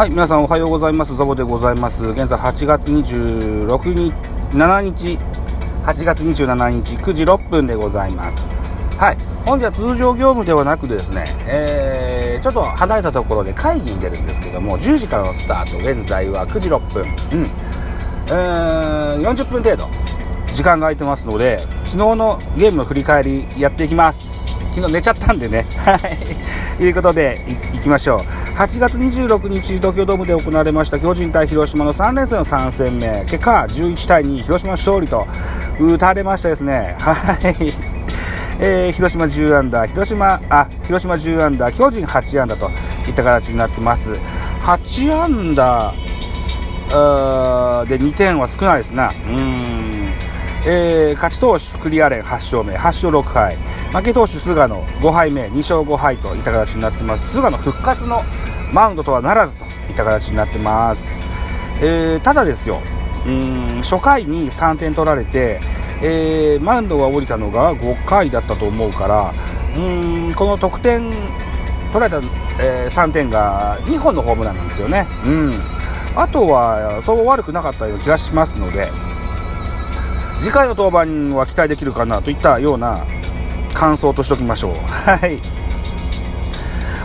はい、皆さんおはようございます。ザボでございます。現在8月26日、7日、8月27日9時6分でございます。はい、本日は通常業務ではなくですね、えー、ちょっと離れたところで会議に出るんですけども、10時からのスタート、現在は9時6分、うん、えー、40分程度、時間が空いてますので、昨日のゲームの振り返りやっていきます。昨日寝ちゃったんでね。はい。と いうことで、いいきましょう。8月26日、東京ドームで行われました巨人対広島の3連戦の3戦目。結果、11対2、広島勝利と打たれましたですね。はい。えー、広島10アンダー、広島、あ、広島10アンダー、巨人8アンダーといった形になってます。8アンダー、で2点は少ないですな。うん。えー、勝ち投手、クリアレン8勝目、8勝6敗。負け投手、菅野5敗目、2勝5敗といった形になってます。菅野復活のマウンドとはならずといった形になってます。えー、ただですよ、うん、初回に3点取られて、えー、マウンドが降りたのが5回だったと思うから、うん、この得点、取られた、えー3点が2本のホームランなんですよね。うん。あとは、そう悪くなかったような気がしますので、次回の登板は期待できるかなといったような感想としておきましょう。はい。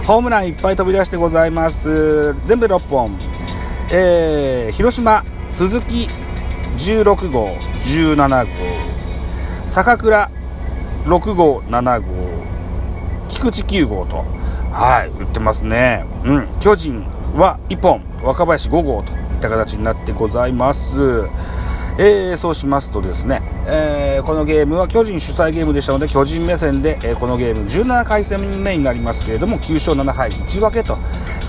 ホームランいっぱい飛び出してございます。全部6本。えー、広島、鈴木16号、17号。坂倉6号、7号。菊池9号と。はい、打ってますね。うん。巨人は1本、若林5号といった形になってございます。えーそうしますとですね、えーこのゲームは巨人主催ゲームでしたので巨人目線で、えーこのゲーム17回戦目になりますけれども9勝7敗1分けと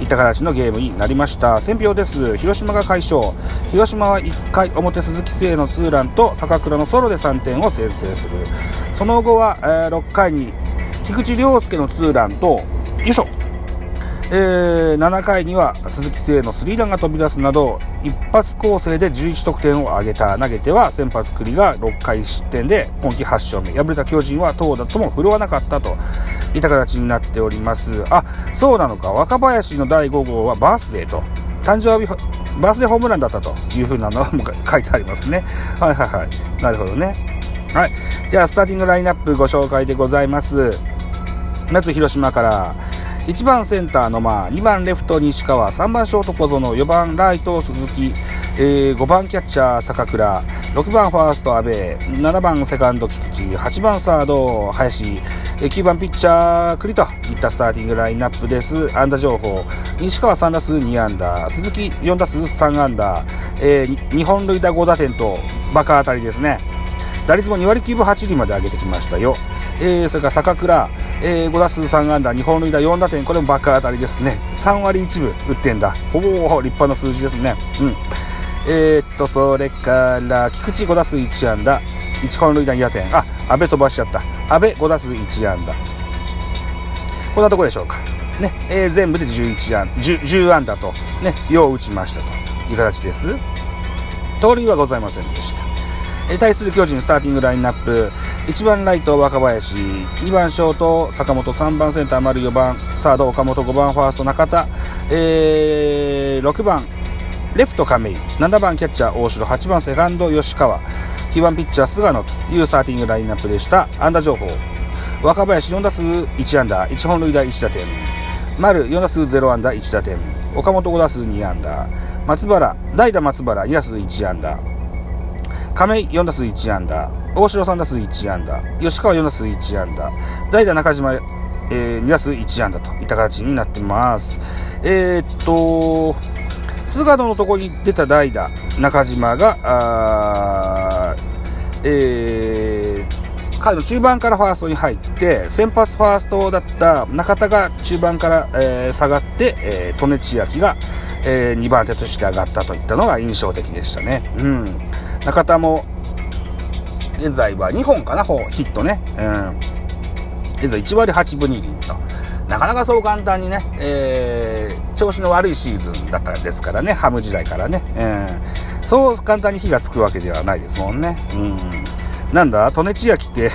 いった形のゲームになりました。選票です。広島が快勝。広島は1回表鈴木誠也のツーランと坂倉のソロで3点を先制する。その後は、えー6回に菊池涼介のツーランとよいしょ。えー7回には鈴木誠也のスリーランが飛び出すなど一発構成で11得点を挙げた投げては先発栗が6回失点で今季8勝目。敗れた巨人は投打とも振るわなかったといった形になっております。あそうなのか。若林の第5号はバースデーと。誕生日バースデーホームランだったと。いうふうなのも 書いてありますね。はいはいはい。なるほどね。はい。じゃあスターティングラインナップご紹介でございます。まず広島から。1番センター野間2番レフト西川3番ショート小園4番ライト鈴木、えー5番キャッチャー坂倉6番ファースト阿部7番セカンド菊池8番サード林9番ピッチャー栗といったスターティングラインナップです。安打情報。西川3打数2安打。鈴木4打数3安打、え2本塁打5打点とバカ当たりですね。打率も2割9分8厘まで上げてきましたよ。えー、それから坂倉、えー、5打数3安打、2本塁打4打点、これもバッカー当たりですね。3割1分打ってんだ。ほぼ立派な数字ですね。うん。えー、っと、それから、菊池5打数1安打、1本塁打2打点。あ、安倍飛ばしちゃった。安倍5打数1安打。こんなところでしょうか。ね、えー全部で11安 10, 10安打と、ね、よう打ちましたという形です。盗塁はございませんでした。えー対する巨人スターティングラインナップ1番ライト若林2番ショート坂本3番センター丸4番サード岡本5番ファースト中田、えー6番レフト亀井7番キャッチャー大城8番セカンド吉川9番ピッチャー菅野というスターティングラインナップでした。安打情報。若林4打数1安打1本塁打1打点。丸4打数0安打1打点。岡本5打数2安打。松原代打松原2打数1安打。亀井4打数1安打。大城3打数1安打。吉川4打数1安打。代打中島、えー2打数1安打といった形になってます。えーっと菅野のところに出た代打中島があーえー彼の中盤からファーストに入って先発ファーストだった中田が中盤から、えー下がって、えー、利根千秋が、え2番手として上がったといったのが印象的でしたね。うん、中田も現在は2本かなヒットね、うん、現在1割8分2厘と。なかなかそう簡単にね、えー調子の悪いシーズンだったんですからねハム時代からね、うん、そう簡単に火がつくわけではないですもんね、うん、なんだ利根千秋って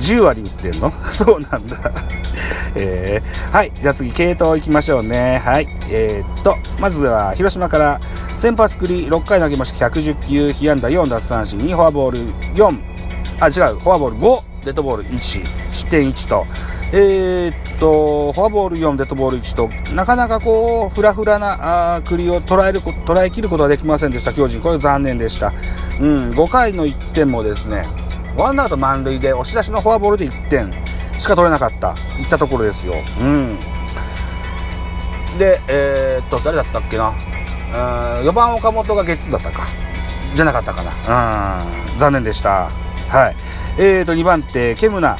10割打ってんの？そうなんだ。えー、はい。じゃあ次、系統行きましょうね。はい。えー、っと、まずは、広島から、先発繰り6回投げました。110球、被安打4奪三振、2フォアボール4、あ、違う、フォアボール5、デッドボール1、失点1と、えー、っと、フォアボール4、デッドボール1と、なかなかこう、フラフラなあ栗を捉える、捉えきることはできませんでした、巨人。これ残念でした。うん、5回の1点もですね、ワンアウト満塁で押し出しのフォアボールで1点しか取れなかった、いったところですよ。うん。で、えー、っと、誰だったっけな？4番岡本がゲッツーだったか。じゃなかったかな。うん、残念でした。はい。えーと、2番手、ケムナ。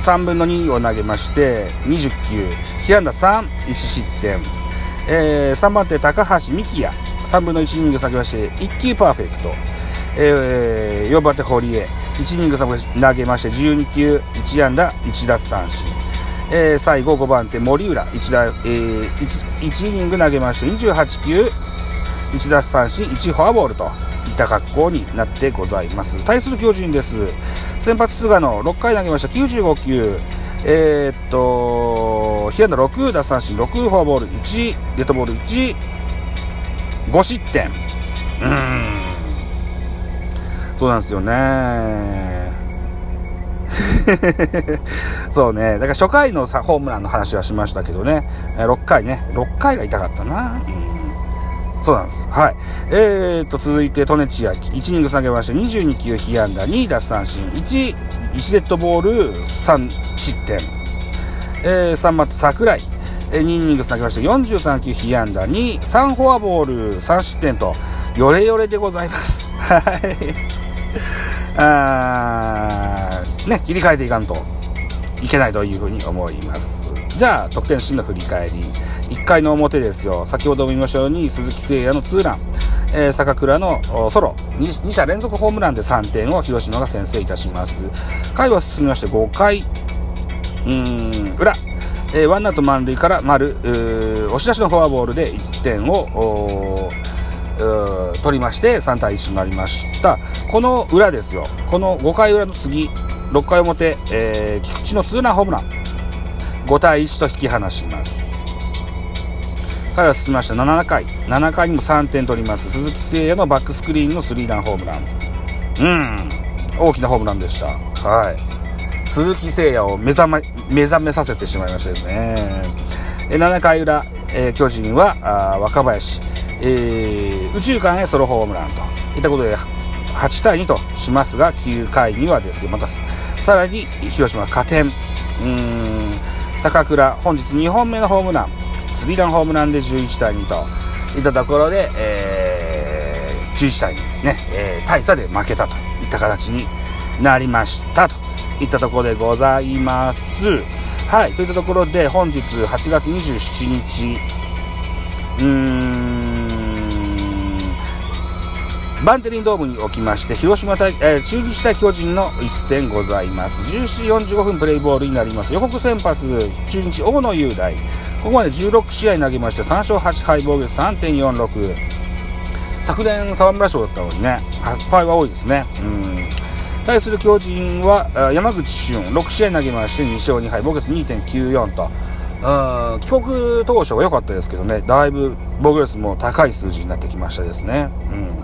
3分の2を投げまして20球被安打3、1失点、えー、3番手高橋美希也。3分の1イニング下げまして1球パーフェクト、えー、4番手堀江。1イニング投げまして12球。1安打1奪三振、えー、最後5番手森浦。1, 打、えー、1, 1イニング投げまして28球。1奪三振1フォアボールと。た格好になってございます対する巨人です先発菅野6回投げました95球えー、っと被安打6奪三振6フォアボール1デッドボール15失点うんそうなんですよね そうね。だから初回のさホームランの話はしましたけどね。6回ね。6回が痛かったな。うんそうなんです。はい。えーと、続いて、トネチア、1イニング投げまして、22球被安打、2奪三振、1、1デッドボール、3失点。えー、3番手、桜井、えー、2イニング投げまして、43球被安打、2、3フォアボール、3失点と、よれよれでございます。はい。あー、ね、切り替えていかんといけないというふうに思います。じゃあ、得点シーンの振り返り。1回の表ですよ。先ほども言いましたように、鈴木誠也のツーラン、えー、坂倉のソロ2、2者連続ホームランで3点を広島が先制いたします。回は進みまして5回、うん、裏、えー、ワンアウト満塁から丸、押し出しのフォアボールで1点を、取りまして3対1となりました。この裏ですよ。この5回裏の次、6回表、えー、菊池のツーランホームラン。5対1と引き離します。彼は進みました。7回。7回にも3点取ります。鈴木誠也のバックスクリーンのスリーランホームラン。うん。大きなホームランでした。はい。鈴木誠也を目覚め目覚めさせてしまいましたですね。7回裏、えー、巨人はあ若林、えー、宇宙間へソロホームランと。いったことで8対2としますが9回にはですよ。またさらに広島加点。うん。坂倉本日2本目のホームラン。スリーランホームランで11対2といったところで、えー、11対2ね、えー、大差で負けたといった形になりましたといったところでございます。はい、といったところで本日8月27日、うーん、バンテリンドームにおきまして、広島対、えー、中日対巨人の一戦ございます。14時45分プレイボールになります。予告先発、中日大野雄大。ここまで16試合投げまして3勝8敗防御率3.46昨年沢村賞だったのにね8敗は多いですね。うん。対する巨人は山口俊。6試合投げまして2勝2敗防御率2.94とうん帰国当初は良かったですけどね。だいぶ防御率も高い数字になってきましたですね。うん。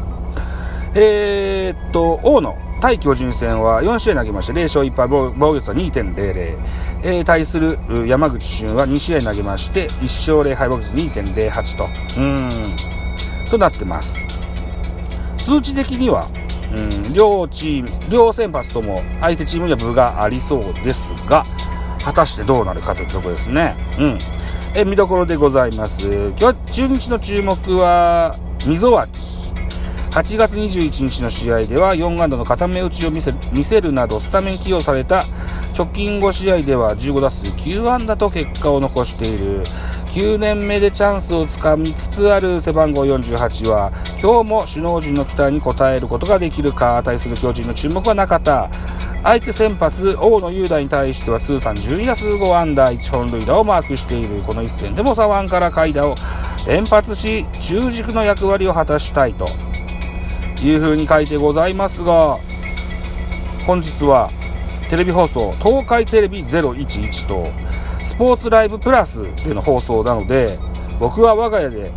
えー、っと大野。対巨人戦は4試合投げまして0勝1敗防御率は2.00えー、対する山口俊は2試合投げまして1勝0敗防御率2.08と。うん。となってます。数値的には、うん、両チーム両先発とも相手チームには分がありそうですが果たしてどうなるかというところですね。うん。え見どころでございます。今日中日の注目は溝脇。8月21日の試合では4安打の固め打ちを見せ見せるなどスタメン起用された直近5試合では15打数9安打と結果を残している。9年目でチャンスをつかみつつある背番号48は今日も首脳陣の期待に応えることができるか対する巨人の注目はなかった。相手先発大野雄大に対しては通算12打数5安打1本塁打をマークしている。この一戦でも左腕から下位打を連発し中軸の役割を果たしたいと。いうふうに書いてございますが本日はテレビ放送東海テレビ011とスポーツライブプラスでの放送なので、僕は我が家で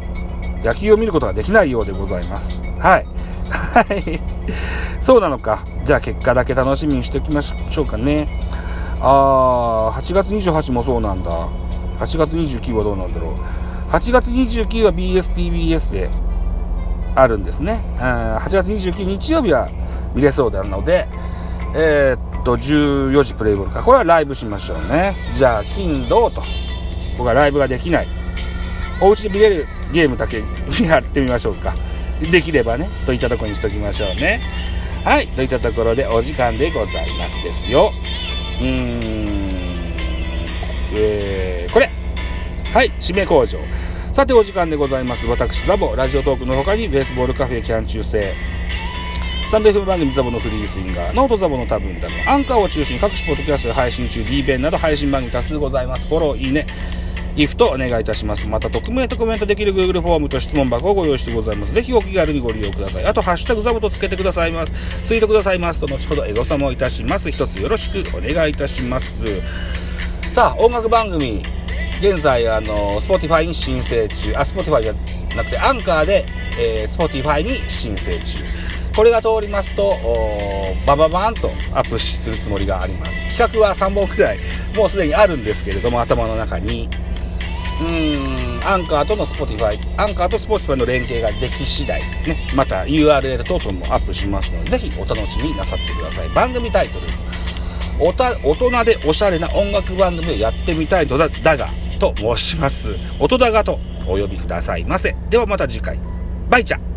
野球を見ることができないようでございます。はい。はい。そうなのか。じゃあ結果だけ楽しみにしておきましょうかね。あー、8月28もそうなんだ。8月29はどうなんだろう。8月29は BSTBS であるんですね。8月29日曜日は見れそうなので、えー、っと、14時プレイボールか。これはライブしましょうね。じゃあ、金、土と。僕はライブができない。お家で見れるゲームだけやってみましょうか。できればね、といったところにしときましょうね。はい、といったところでお時間でございますですよ。うーん、えー、これ。はい、締め工場。さてお時間でございます。私、ザボ、ラジオトークの他にベースボールカフェキャン中世、スタンド FM 番組ザボのフリースインガー、ノートザボの多分だの、アンカーを中心に各種ポッドキャストで配信中、D 弁など配信番組多数ございます。フォロー、いいね、ギフトお願いいたします。また、匿名とコメントできる Google フォームと質問箱をご用意してございます。ぜひお気軽にご利用ください。あと、ハッシュタグザボとつけてくださいます。ツイートくださいますと、後ほどエゴサもいたします。一つよろしくお願いいたします。さあ、音楽番組、現在、あの、Spotify に申請中、あ、Spotify じゃなくて、アンカーで、えー、Spotify に申請中。これが通りますと、バババーンとアップするつもりがあります。企画は3本くらい、もうすでにあるんですけれども、頭の中に。うーん、アンカーとの Spotify、アンカーと Spotify の連携ができ次第、ね、また URL 等々もアップしますので、ぜひお楽しみなさってください。番組タイトル、おた大人でおしゃれな音楽番組をやってみたいのだだが、と申します。音高とお呼びくださいませ。ではまた次回。バイチャ